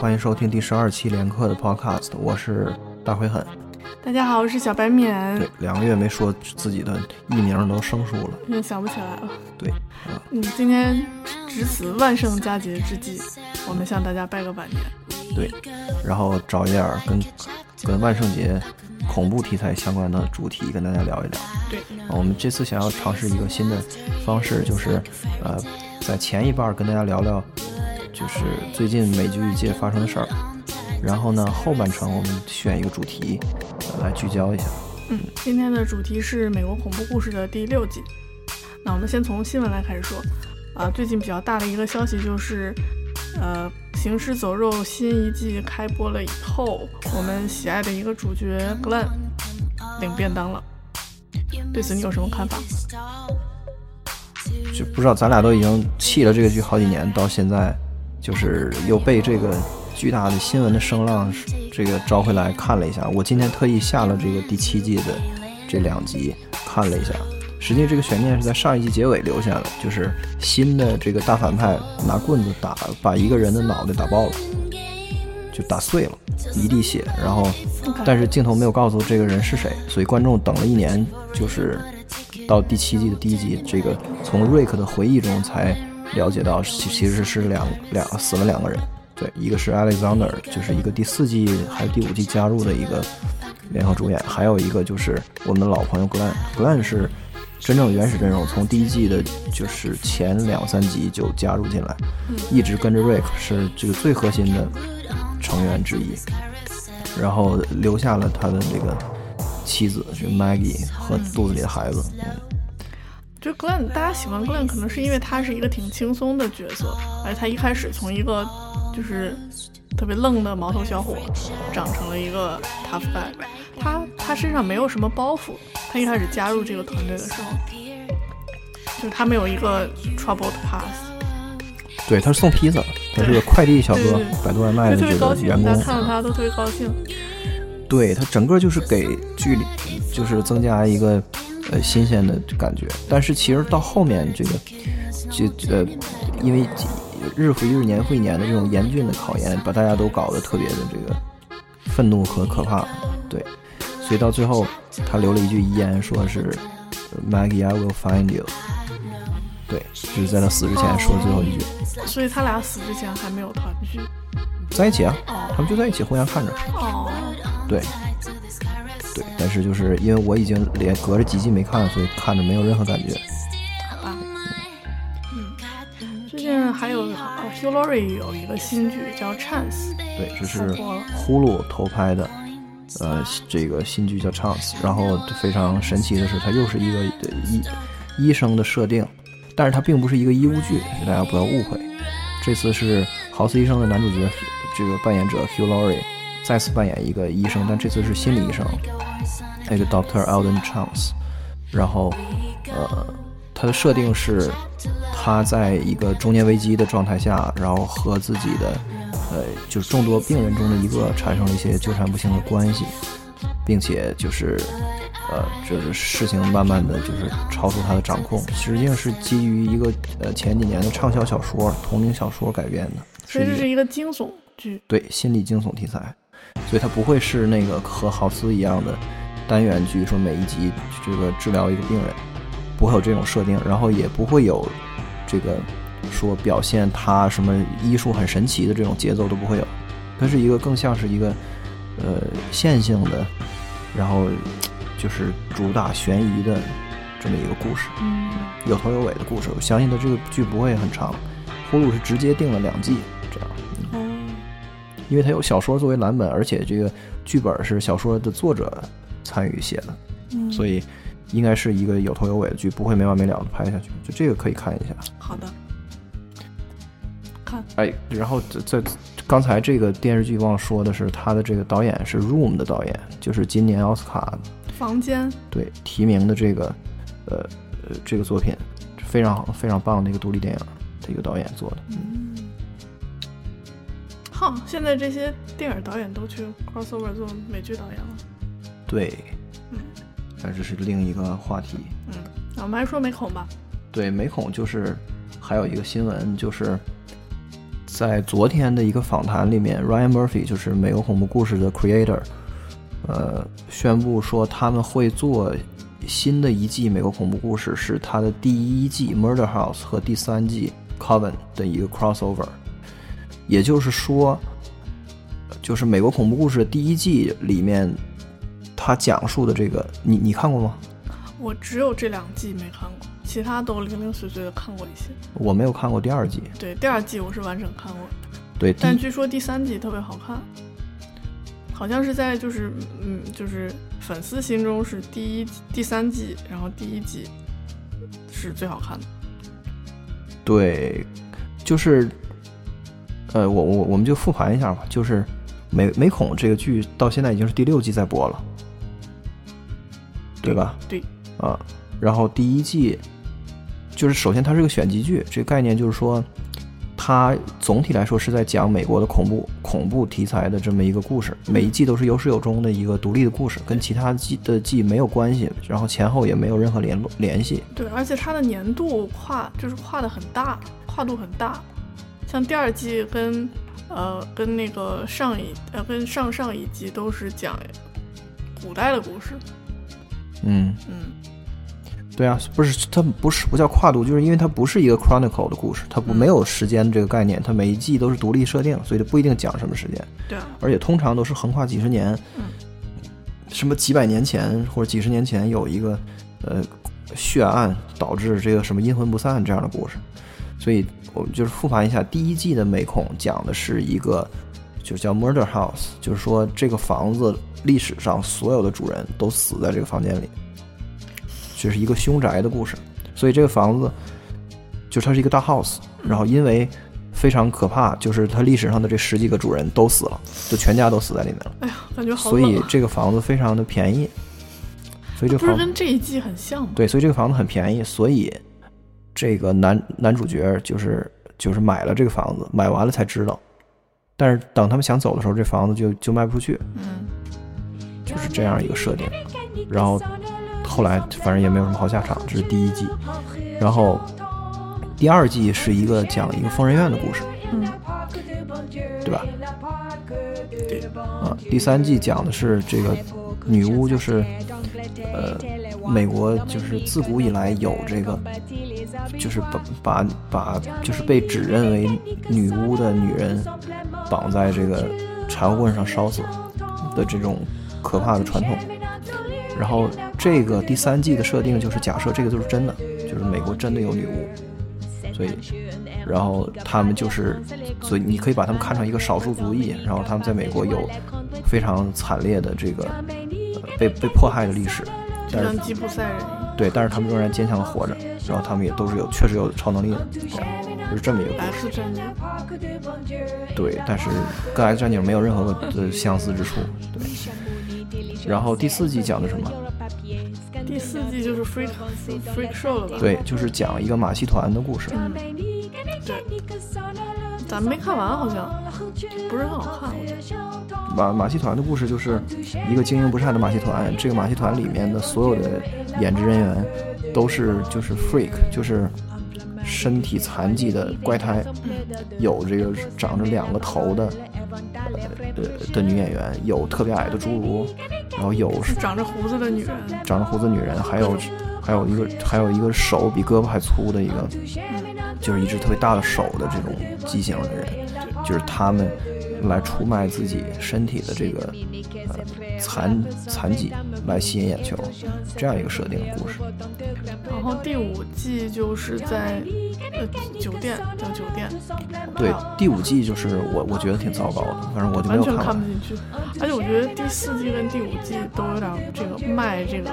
欢迎收听第十二期连课的 Podcast，我是大灰狠。大家好，我是小白免。对，两个月没说自己的艺名都生疏了，又想不起来了。对，嗯，今天值此万圣佳节之际，我们向大家拜个晚年。对，然后找一点跟跟万圣节恐怖题材相关的主题跟大家聊一聊。对，我们这次想要尝试一个新的方式，就是呃，在前一半跟大家聊聊，就是最近美剧界发生的事儿，然后呢后半程我们选一个主题、呃、来聚焦一下。嗯，今天的主题是美国恐怖故事的第六季。那我们先从新闻来开始说，啊，最近比较大的一个消息就是，呃，《行尸走肉》新一季开播了以后，我们喜爱的一个主角 Glenn 领便当了。对此你有什么看法？就不知道咱俩都已经弃了这个剧好几年，到现在就是又被这个巨大的新闻的声浪这个招回来看了一下。我今天特意下了这个第七季的这两集看了一下，实际这个悬念是在上一季结尾留下了，就是新的这个大反派拿棍子打把一个人的脑袋打爆了，就打碎了，一地血，然后但是镜头没有告诉这个人是谁，所以观众等了一年，就是到第七季的第一集，这个从瑞克的回忆中才了解到，其其实是两两死了两个人，对，一个是 Alexander，就是一个第四季还是第五季加入的一个联合主演，还有一个就是我们的老朋友 Glenn，Glenn 是真正原始阵容，从第一季的就是前两三集就加入进来，一直跟着 Rick，是这个最核心的成员之一。然后留下了他的这个妻子是 Maggie 和肚子里的孩子。嗯，就 Glenn，大家喜欢 Glenn 可能是因为他是一个挺轻松的角色，而他一开始从一个就是特别愣的毛头小伙，长成了一个 tough guy。他他身上没有什么包袱，他一开始加入这个团队的时候，就是他没有一个 troubled past。对，他是送披萨，他是个快递小哥，百度外卖的这，个员工大家。看到他都特别高兴。对他整个就是给剧里就是增加一个呃新鲜的感觉，但是其实到后面这个这呃，因为日复一日、年复一年的这种严峻的考验，把大家都搞得特别的这个愤怒和可怕。对，所以到最后他留了一句遗言，说是 Maggie，I will find you。对，就是在他死之前说的最后一句，所以他俩死之前还没有团聚。在一起啊，哦他们就在一起，互相看着。哦，对，对，但是就是因为我已经连隔着几季没看，所以看着没有任何感觉。好吧。嗯，最近还有呃 Hugh Laurie 有一个新剧叫《Chance》，对，这是呼噜投拍的，呃，这个新剧叫《Chance》，然后非常神奇的是，它又是一个呃医医生的设定，但是它并不是一个医务剧，大家不要误会。这次是《豪斯医生》的男主角，这个扮演者 Hugh Laurie 再次扮演一个医生，但这次是心理医生，那个 Doctor Alden Chance。然后，呃，他的设定是他在一个中年危机的状态下，然后和自己的呃，就是众多病人中的一个产生了一些纠缠不清的关系，并且就是呃，就是事情慢慢的就是超出他的掌控，实际上是基于一个呃前几年的畅销小说同名小说改编的，所以这是一个惊悚剧。对心理惊悚题材，所以它不会是那个和豪斯一样的单元剧，说每一集这个治疗一个病人，不会有这种设定，然后也不会有这个说表现他什么医术很神奇的这种节奏都不会有，它是一个更像是一个呃线性的，然后就是主打悬疑的这么一个故事，嗯，有头有尾的故事。我相信它这个剧不会很长，呼噜是直接定了两季因为它有小说作为蓝本，而且这个剧本是小说的作者参与写的，嗯，所以应该是一个有头有尾的剧，不会没完没了的拍下去。就这个可以看一下。好的，看，哎，然后在在刚才这个电视剧忘说的是，他的这个导演是《Room》的导演，就是今年奥斯卡房间，对提名的这个呃呃这个作品，非常好非常棒的一个独立电影的一个导演做的。嗯，哈，现在这些电影导演都去 crossover 做美剧导演了。对，嗯但这是另一个话题。嗯，那我们还说美恐吧。对，美恐就是还有一个新闻，就是在昨天的一个访谈里面，Ryan Murphy 就是美国恐怖故事的 creator，呃，宣布说他们会做新的一季美国恐怖故事，是他的第一季 Murder House 和第三季 Coven 的一个 crossover。也就是说，就是美国恐怖故事第一季里面，他讲述的这个，你你看过吗？我只有这两季没看过，其他都零零碎碎的看过一些。我没有看过第二季。对，第二季我是完整看过。对，但据说第三季特别好看，好像是在就是嗯，就是粉丝心中是第一、第三季，然后第一季是最好看的。对，就是呃，我我我们就复盘一下吧，就是美美恐这个剧到现在已经是第六季在播了，对吧？对。啊，然后第一季就是首先它是个选集剧，这个概念就是说，它总体来说是在讲美国的恐怖恐怖题材的这么一个故事，每一季都是有始有终的一个独立的故事，跟其他季的季没有关系，然后前后也没有任何联络联系。对，而且它的年度跨就是跨的很大，跨度很大，像第二季跟呃跟那个上一呃跟上上一季都是讲古代的故事。嗯嗯。对啊，不是它不是不叫跨度，就是因为它不是一个 chronicle 的故事，它不没有时间这个概念，它每一季都是独立设定，所以它不一定讲什么时间。对，啊而且通常都是横跨几十年，嗯，什么几百年前或者几十年前有一个呃血案导致这个什么阴魂不散这样的故事，所以我们就是复盘一下第一季的美恐讲的是一个就叫 murder house，就是说这个房子历史上所有的主人都死在这个房间里。这是一个凶宅的故事，所以这个房子就它是一个大 house，然后因为非常可怕，就是它历史上的这十几个主人都死了，就全家都死在里面了。哎呀，感觉好所以这个房子非常的便宜，所以这个房不是跟这一季很像吗？对，所以这个房子很便宜，所以这个男男主角就是就是买了这个房子，买完了才知道，但是等他们想走的时候，这房子就就卖不出去，嗯，就是这样一个设定，然后。后来反正也没有什么好下场，这是第一季，然后第二季是一个讲一个疯人院的故事，嗯，对吧？对，啊，第三季讲的是这个女巫，就是呃，美国就是自古以来有这个，就是把把把就是被指认为女巫的女人绑在这个柴火棍上烧死的这种可怕的传统。然后这个第三季的设定就是假设这个都是真的，就是美国真的有女巫，所以，然后他们就是，所以你可以把他们看成一个少数族裔，然后他们在美国有非常惨烈的这个呃被被迫害的历史，但是吉普赛人对，但是他们仍然坚强的活着，然后他们也都是有确实有超能力的，就是这么一个故事。对，但是跟 X 战警没有任何的相似之处，对。然后第四季讲的什么？第四季就是 freak freak show 了吧？对，就是讲一个马戏团的故事。嗯，对，咱们没看完，好像不是很好看。马马戏团的故事就是一个经营不善的马戏团，这个马戏团里面的所有的演职人员都是就是 freak，就是身体残疾的怪胎，有这个长着两个头的。呃的女演员有特别矮的侏儒，然后有是长着胡子的女人，长着胡子女人，还有还有一个还有一个手比胳膊还粗的一个，就是一只特别大的手的这种畸形的人，就是他们来出卖自己身体的这个呃残残疾来吸引眼球，这样一个设定的故事。然后第五季就是在。呃，酒店叫酒店，对，第五季就是我我觉得挺糟糕的，反正我就没有看。完全看不进去，而且我觉得第四季跟第五季都有点这个卖这个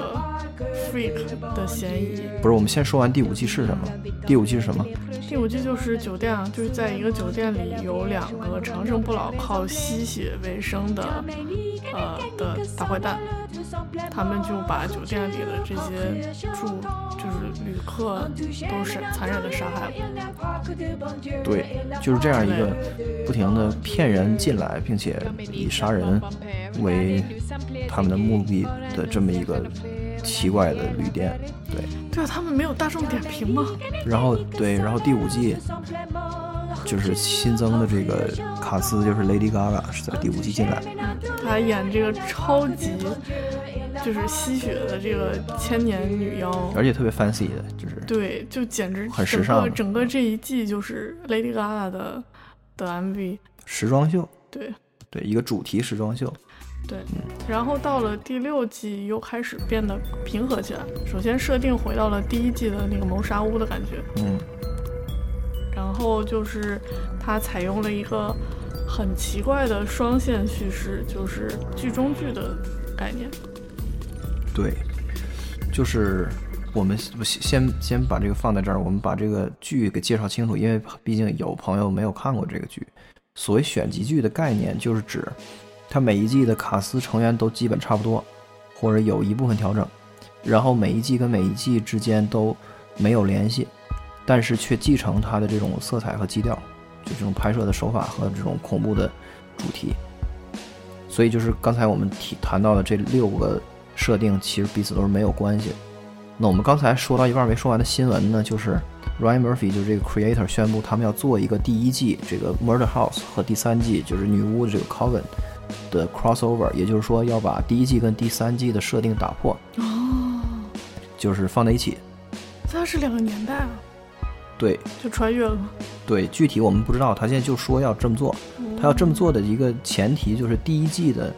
的嫌疑。不是，我们先说完第五季是什么？第五季是什么？第五季就是酒店啊，就是在一个酒店里有两个长生不老、靠吸血为生的呃的大坏蛋。他们就把酒店里的这些住就是旅客都是残忍的杀害了。对，就是这样一个不停的骗人进来，并且以杀人为他们的目的的这么一个奇怪的旅店。对，对啊，他们没有大众点评吗？然后对，然后第五季，就是新增的这个卡斯，就是 Lady Gaga 是在第五季进来的。她演这个超级就是吸血的这个千年女妖，而且特别 fancy 的，就是对，就简直很时尚。整个这一季就是 Lady Gaga 的的 MV，时装秀。对对，一个主题时装秀。对，然后到了第六季又开始变得平和起来。首先设定回到了第一季的那个谋杀屋的感觉，嗯。然后就是它采用了一个很奇怪的双线叙事，就是剧中剧的概念。对，就是我们先先把这个放在这儿，我们把这个剧给介绍清楚，因为毕竟有朋友没有看过这个剧。所谓选集剧的概念，就是指。它每一季的卡司成员都基本差不多，或者有一部分调整，然后每一季跟每一季之间都没有联系，但是却继承它的这种色彩和基调，就这种拍摄的手法和这种恐怖的主题。所以就是刚才我们提谈到的这六个设定，其实彼此都是没有关系。那我们刚才说到一半没说完的新闻呢，就是 Ryan Murphy 就是这个 creator 宣布他们要做一个第一季这个 Murder House 和第三季就是女巫的这个 Coven。的 crossover，也就是说要把第一季跟第三季的设定打破，哦，就是放在一起。它是两个年代啊。对，就穿越了。对，具体我们不知道。他现在就说要这么做。他要这么做的一个前提就是第一季的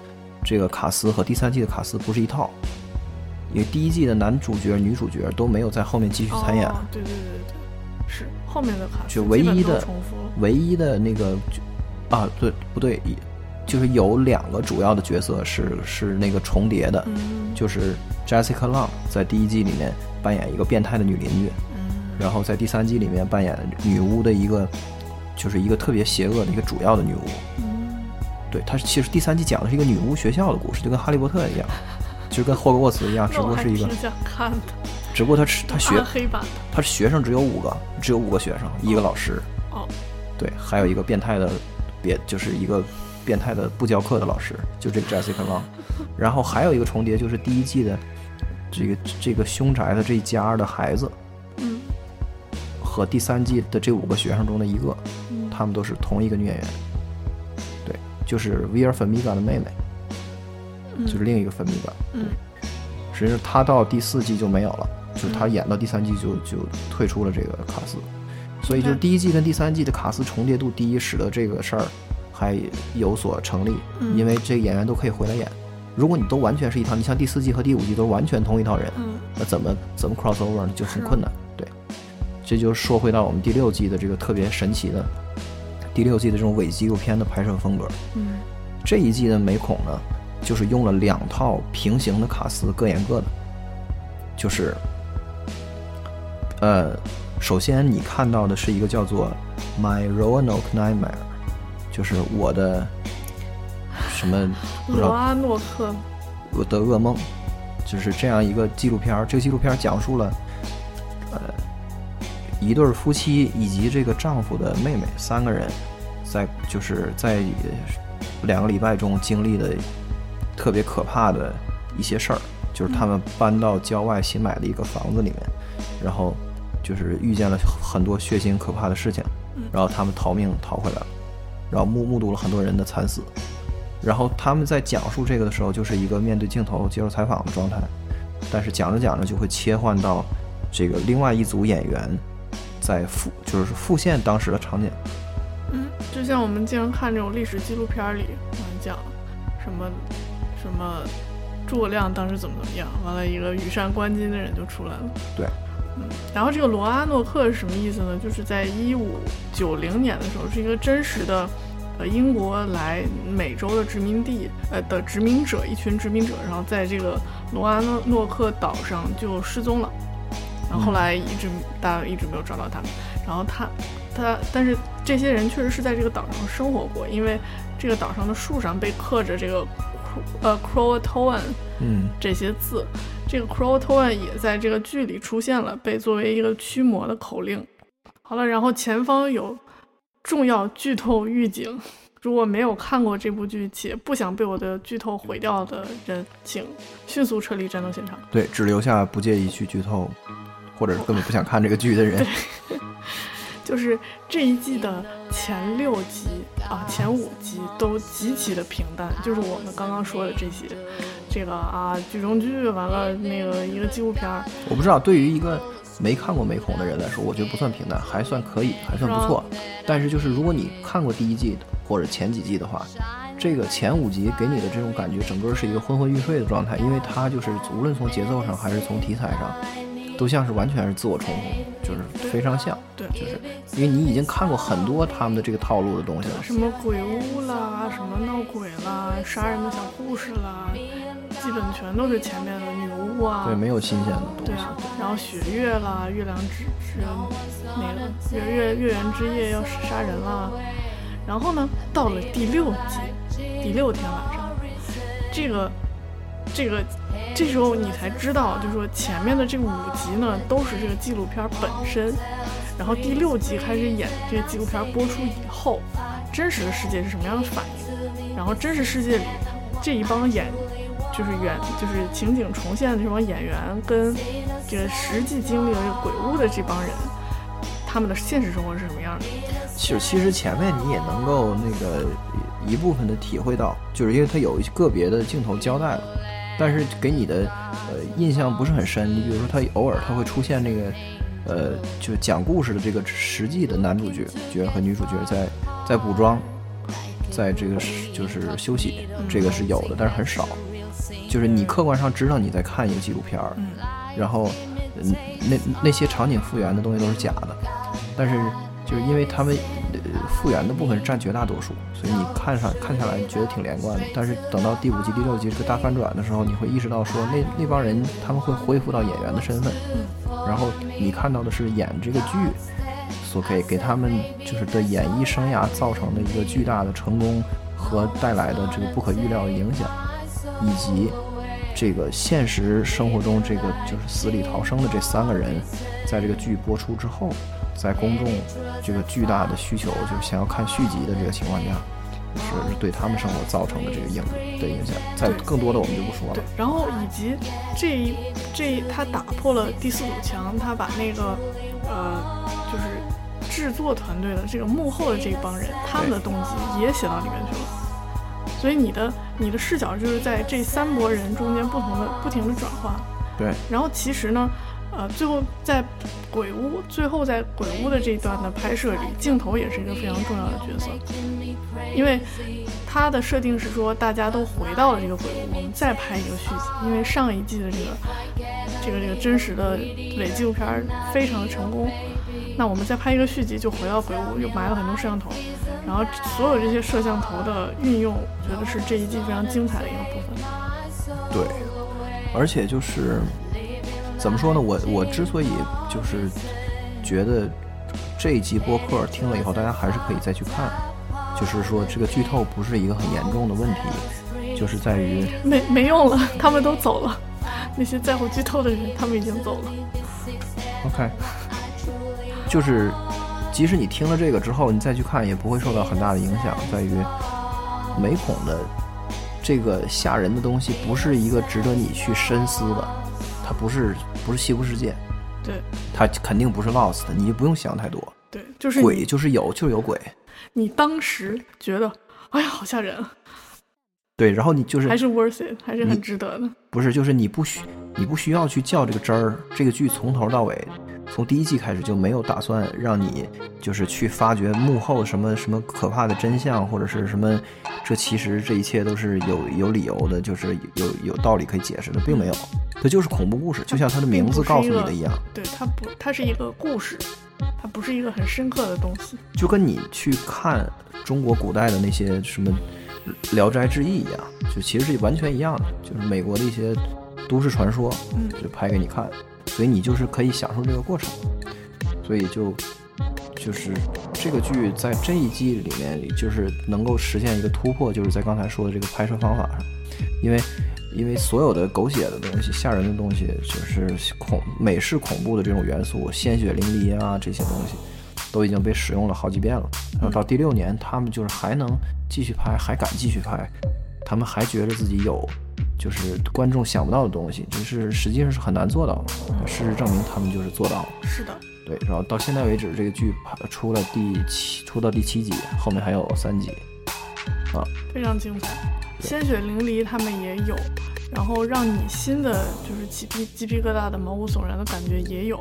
这个卡斯和第三季的卡斯不是一套，因为第一季的男主角、女主角都没有在后面继续参演。对对对对，是后面的卡斯就唯一的唯一的那个啊，对不对？就是有两个主要的角色是是那个重叠的，就是 Jessica Long 在第一季里面扮演一个变态的女邻居，然后在第三季里面扮演女巫的一个，就是一个特别邪恶的一个主要的女巫。对，她其实第三季讲的是一个女巫学校的故事，就跟哈利波特一样，就跟霍格沃茨一样，只不过是一个。想看的。只不过他是他学黑版的，他学生只有五个，只有五个学生，一个老师。哦。对，还有一个变态的，别就是一个。变态的不教课的老师，就这个 Jessica Long，然后还有一个重叠，就是第一季的这个这个凶宅的这一家的孩子，嗯，和第三季的这五个学生中的一个，他们都是同一个女演员，对，就是 v i r Famiga 的妹妹，就是另一个 Famiga，嗯，实际上她到第四季就没有了，就是他演到第三季就就退出了这个卡斯，所以就是第一季跟第三季的卡斯重叠度低，使得这个事儿。还有所成立，因为这演员都可以回来演。如果你都完全是一套，你像第四季和第五季都是完全同一套人，那怎么怎么 cross over 呢？就很困难。对，这就说回到我们第六季的这个特别神奇的第六季的这种伪纪录片的拍摄风格。嗯，这一季的美恐呢，就是用了两套平行的卡司，各演各的。就是，呃，首先你看到的是一个叫做《My Roanoke Nightmare》。就是我的什么？罗阿诺克，我的噩梦，就是这样一个纪录片这个纪录片讲述了，呃，一对夫妻以及这个丈夫的妹妹三个人，在就是在两个礼拜中经历的特别可怕的一些事儿。就是他们搬到郊外新买的一个房子里面，然后就是遇见了很多血腥可怕的事情，然后他们逃命逃回来了。然后目目睹了很多人的惨死，然后他们在讲述这个的时候，就是一个面对镜头接受采访的状态，但是讲着讲着就会切换到这个另外一组演员在复就是复现当时的场景。嗯，就像我们经常看这种历史纪录片里，讲什么什么诸葛亮当时怎么怎么样，完了一个羽扇纶巾的人就出来了。对。然后这个罗阿诺克是什么意思呢？就是在一五九零年的时候，是一个真实的，呃，英国来美洲的殖民地，呃的殖民者，一群殖民者，然后在这个罗阿诺诺克岛上就失踪了，然后后来一直大家一直没有找到他们。然后他他，但是这些人确实是在这个岛上生活过，因为这个岛上的树上被刻着这个。呃，Croatoan，嗯，这些字，这个 Croatoan 也在这个剧里出现了，被作为一个驱魔的口令。好了，然后前方有重要剧透预警，如果没有看过这部剧且不想被我的剧透毁掉的人，请迅速撤离战斗现场。对，只留下不介意去剧透，或者是根本不想看这个剧的人。就是这一季的前六集啊，前五集都极其的平淡，就是我们刚刚说的这些，这个啊剧中剧，完了那个一个纪录片儿，我不知道对于一个没看过美恐的人来说，我觉得不算平淡，还算可以，还算不错。但是就是如果你看过第一季或者前几季的话，这个前五集给你的这种感觉，整个是一个昏昏欲睡的状态，因为它就是无论从节奏上还是从题材上，都像是完全是自我重复，就是非常像。对，就是因为你已经看过很多他们的这个套路的东西了。什么鬼屋啦，什么闹鬼啦，杀人的小故事啦，基本全都是前面的女巫啊。对，没有新鲜的东西。对啊，然后雪月啦，月亮之之那个月月月圆之夜要杀人啦，然后呢，到了第六集。第六天晚上，这个，这个，这时候你才知道，就是说前面的这五集呢，都是这个纪录片本身，然后第六集开始演这个纪录片播出以后，真实的世界是什么样的反应，然后真实世界里这一帮演，就是原就是情景重现的这帮演员跟这个实际经历了这个鬼屋的这帮人，他们的现实生活是什么样的？其实，其实前面你也能够那个。一部分的体会到，就是因为它有一个别的镜头交代了，但是给你的呃印象不是很深。你比如说，他偶尔他会出现那个呃，就讲故事的这个实际的男主角角和女主角在在补妆，在这个就是休息，这个是有的，但是很少。就是你客观上知道你在看一个纪录片儿，然后那那些场景复原的东西都是假的，但是就是因为他们。复原的部分占绝大多数，所以你看上看下来觉得挺连贯的。但是等到第五集、第六集这个大反转的时候，你会意识到说那那帮人他们会恢复到演员的身份，然后你看到的是演这个剧所给给他们就是的演艺生涯造成的一个巨大的成功和带来的这个不可预料的影响，以及这个现实生活中这个就是死里逃生的这三个人，在这个剧播出之后。在公众这个巨大的需求，就是想要看续集的这个情况下，是对他们生活造成的这个影的影响。在更多的我们就不说了。然后以及这一这他打破了第四堵墙，他把那个呃，就是制作团队的这个幕后的这一帮人，他们的动机也写到里面去了。所以你的你的视角就是在这三拨人中间不同的不停的转换。对。然后其实呢。呃，最后在鬼屋，最后在鬼屋的这一段的拍摄里，镜头也是一个非常重要的角色，因为它的设定是说大家都回到了这个鬼屋，我们再拍一个续集，因为上一季的这个这个这个真实的伪纪录片非常的成功，那我们再拍一个续集，就回到鬼屋，又埋了很多摄像头，然后所有这些摄像头的运用，我觉得是这一季非常精彩的一个部分。对，而且就是。怎么说呢？我我之所以就是觉得这一集播客听了以后，大家还是可以再去看。就是说，这个剧透不是一个很严重的问题，就是在于没没用了，他们都走了。那些在乎剧透的人，他们已经走了。OK，就是即使你听了这个之后，你再去看，也不会受到很大的影响。在于美恐的这个吓人的东西，不是一个值得你去深思的。它不是不是西部世界，对，它肯定不是 Lost，你就不用想太多。对，就是鬼就是有就是有鬼。你当时觉得，哎呀，好吓人。对，然后你就是还是 worth it，还是很值得的。不是，就是你不需你不需要去较这个真儿，这个剧从头到尾。从第一季开始就没有打算让你就是去发掘幕后什么什么可怕的真相，或者是什么，这其实这一切都是有有理由的，就是有有道理可以解释的，并没有，它就是恐怖故事，就像它的名字告诉你的一样。对，它不，它是一个故事，它不是一个很深刻的东西。就跟你去看中国古代的那些什么《聊斋志异》一样，就其实是完全一样的，就是美国的一些都市传说，嗯，就拍给你看。所以你就是可以享受这个过程，所以就就是这个剧在这一季里面，就是能够实现一个突破，就是在刚才说的这个拍摄方法上，因为因为所有的狗血的东西、吓人的东西，就是恐美式恐怖的这种元素，鲜血淋漓啊这些东西，都已经被使用了好几遍了。然后到第六年，他们就是还能继续拍，还敢继续拍，他们还觉得自己有。就是观众想不到的东西，就是实际上是很难做到的。事实证明，他们就是做到了。是的，对，然后到现在为止，这个剧拍出了第七，出到第七集，后面还有三集，啊，非常精彩，鲜血淋漓，他们也有，然后让你新的就是起皮鸡皮疙瘩的毛骨悚然的感觉也有，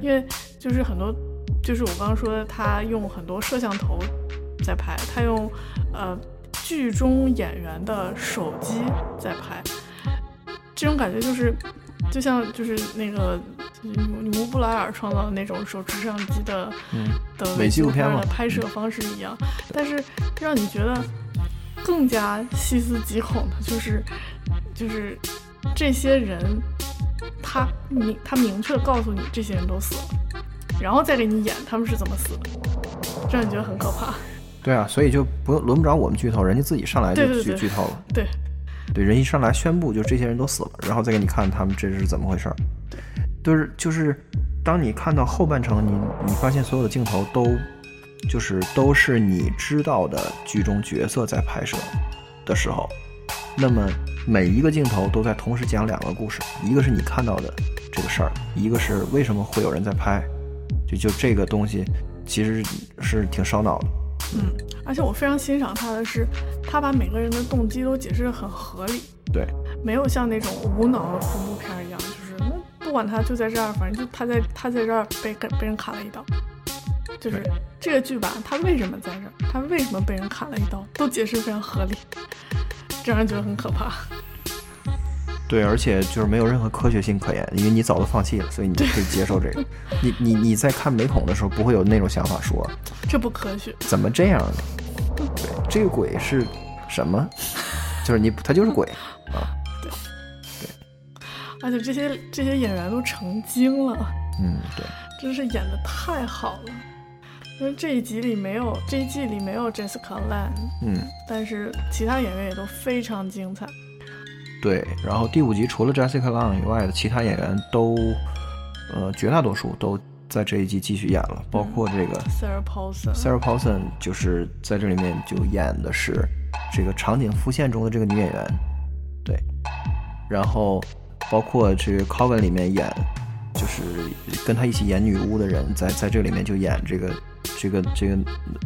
因为就是很多，就是我刚刚说的，他用很多摄像头在拍，他用呃剧中演员的手机在拍，这种感觉就是就像就是那个女巫布莱尔创造的那种手持摄像机的嗯，的美纪录片嘛的拍摄方式一样，但是让你觉得更加细思极恐的就是，就是这些人，他明他明确地告诉你这些人都死了，然后再给你演他们是怎么死的，这让你觉得很可怕。对啊，所以就不用轮不着我们剧透，人家自己上来就剧剧透了。对，对，人一上来宣布就这些人都死了，然后再给你看他们这是怎么回事儿。就是就是，当你看到后半程，你你发现所有的镜头都就是都是你知道的剧中角色在拍摄的时候，那么每一个镜头都在同时讲两个故事，一个是你看到的这个事儿，一个是为什么会有人在拍，就就这个东西其实是挺烧脑的。嗯，而且我非常欣赏他的是，他把每个人的动机都解释得很合理，对，没有像那种无脑的恐怖片一样，就是那不管他就在这儿，反正就他在他在这儿被被人砍了一刀，就是这个剧吧，他为什么在这儿，他为什么被人砍了一刀，都解释非常合理，这让人觉得很可怕。对，而且就是没有任何科学性可言，因为你早都放弃了，所以你就可以接受这个。你你你在看美恐的时候，不会有那种想法说这不科学，怎么这样呢？对，这个鬼是什么？就是你，他就是鬼 啊。对对而且这些这些演员都成精了，嗯，对，真是演的太好了。因为这一集里没有，这一季里没有 Jessica Lange，嗯但是其他演员也都非常精彩。对。然后第五集除了 Jessica Lange 以外的其他演员都，呃，绝大多数都在这一季继续演了，包括这个 Sarah Paulson，Sarah Paulson，就是在这里面就演的是这个场景复现中的这个女演员，对。然后包括这个 Coven 里面演，就是跟她一起演女巫的人，在在这里面就演这个这个这个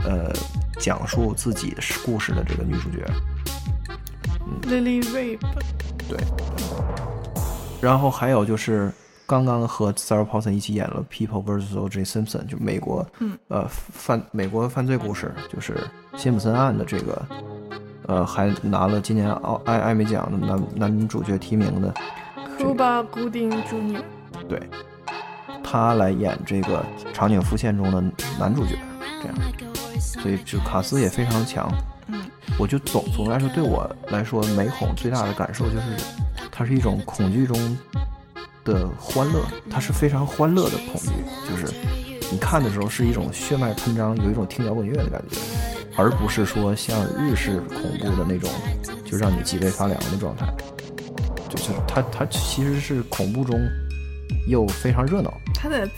呃讲述自己的故事的这个女主角。Lily Rabe，对。然后还有就是刚刚和 Sarah Paulson 一起演了《People vs. O.J. Simpson》，就美国，嗯，呃，犯美国犯罪故事，就是辛普森案的这个，呃，还拿了今年奥艾艾美奖的男男主角提名的，Cuba Gooding Jr. 对，他来演这个场景复现中的男主角，这样，所以就卡斯也非常强。嗯，我就总总的来说，对我来说，美恐最大的感受就是，它是一种恐惧中的欢乐，它是非常欢乐的恐惧，就是你看的时候是一种血脉喷张，有一种听摇滚乐的感觉，而不是说像日式恐怖的那种，就让你脊背发凉的状态。就是它它其实是恐怖中又非常热闹，它的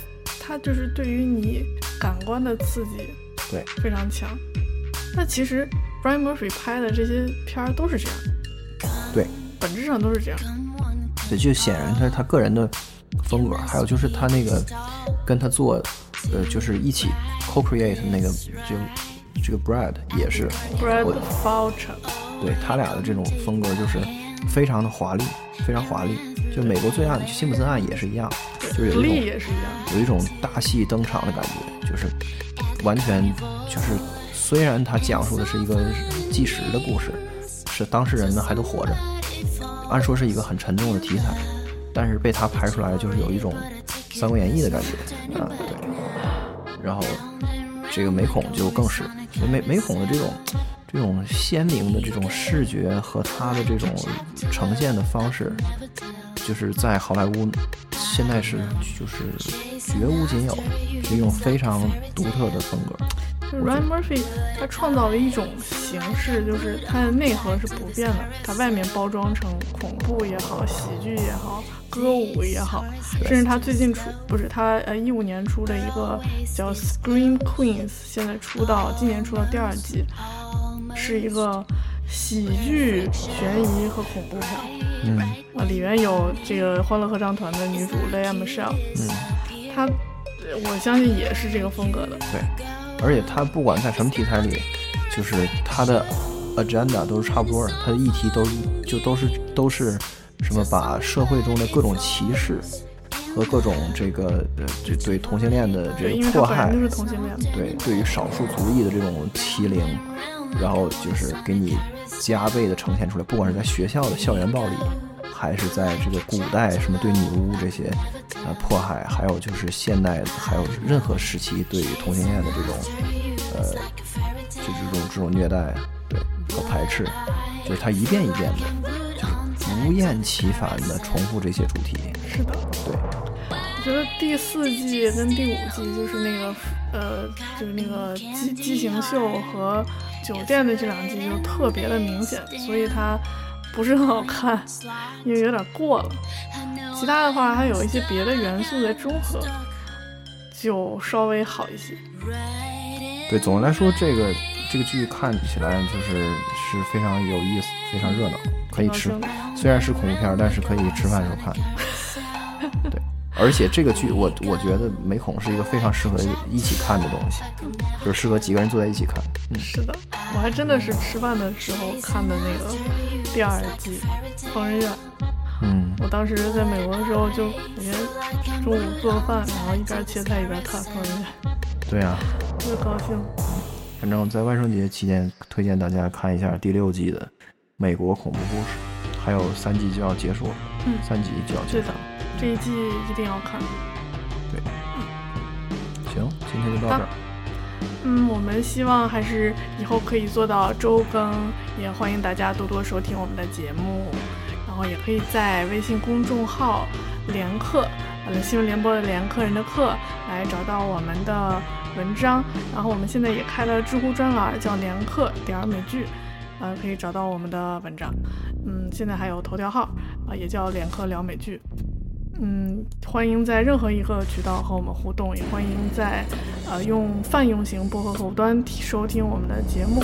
它就是对于你感官的刺激，对，非常强。那其实 Brian Murphy 拍的这些片儿都是这样，对，本质上都是这样。对，就显然他他个人的风格，还有就是他那个跟他做，呃，就是一起 co-create 那个就这个 Brad 也是，Brad 我 Foucher，对他俩的这种风格就是非常的华丽，非常华丽。就美国罪案，辛普森案也是一样，就是有一力种也是一样。有一种大戏登场的感觉，就是完全就是虽然他讲述的是一个纪实的故事，是当事人呢还都活着，按说是一个很沉重的题材，但是被他拍出来就是有一种《三国演义》的感觉啊，对。然后这个美恐就更是，美美恐的这种这种鲜明的这种视觉和它的这种呈现的方式，就是在好莱坞现在是就是绝无仅有，是一种非常独特的风格。就是 Ryan Murphy 他创造了一种形式，就是它的内核是不变的，它外面包装成恐怖也好、喜剧也好、歌舞也好，甚至他最近出不是他呃一五年出的一个叫 Scream Queens，现在出到今年出到第二季，是一个喜剧、悬疑和恐怖片。嗯啊，里面有这个《欢乐合唱团》的女主 Lea Michele，嗯，她我相信也是这个风格的。对，而且他不管在什么题材里，就是他的 agenda 都是差不多的，他的议题都是就都是都是什么把社会中的各种歧视和各种这个呃这对同性恋的这个迫害本来就，是同性恋。对对于少数族裔的这种欺凌，然后就是给你加倍的呈现出来，不管是在学校的校园暴力，还是在这个古代什么对女巫这些呃迫害，还有就是现代，还有任何时期对于同性恋的这种呃就这种这种虐待，对和排斥，就是他一遍一遍的，就是不厌其烦的重复这些主题，是的，对。我觉得第四季跟第五季就是那个呃，就是那个畸畸形秀和酒店的这两季就特别的明显，所以它不是很好看，因为有点过了。其他的话还有一些别的元素在中和，就稍微好一些。对，总的来说，这个这个剧看起来就是是非常有意思，非常热闹，可以吃。虽然是恐怖片，但是可以吃饭时候看。对，而且这个剧我我觉得美恐是一个非常适合一起看的东西，就是适合几个人坐在一起看。嗯，是的，我还真的是吃饭的时候看的那个第二季《疯人院》。嗯，我当时在美国的时候，就每天中午做饭，然后一边切菜一边看《疯人院对啊，》，特别高兴。反正在万圣节期间，推荐大家看一下第六季的《美国恐怖故事》，还有三季就要结束了，嗯三季就要结束对的。，这一季一定要看。对行，今天就到这儿。嗯，我们希望还是以后可以做到周更，也欢迎大家多多收听我们的节目，然后也可以在微信公众号“联客”呃新闻联播的联客人的客来找到我们的文章。然后我们现在也开了知乎专栏，叫“联客点儿美剧”，呃，可以找到我们的文章。嗯，现在还有头条号啊、也叫“联客聊美剧”。嗯，欢迎在任何一个渠道和我们互动，也欢迎在呃用泛用型播客客户端收听我们的节目。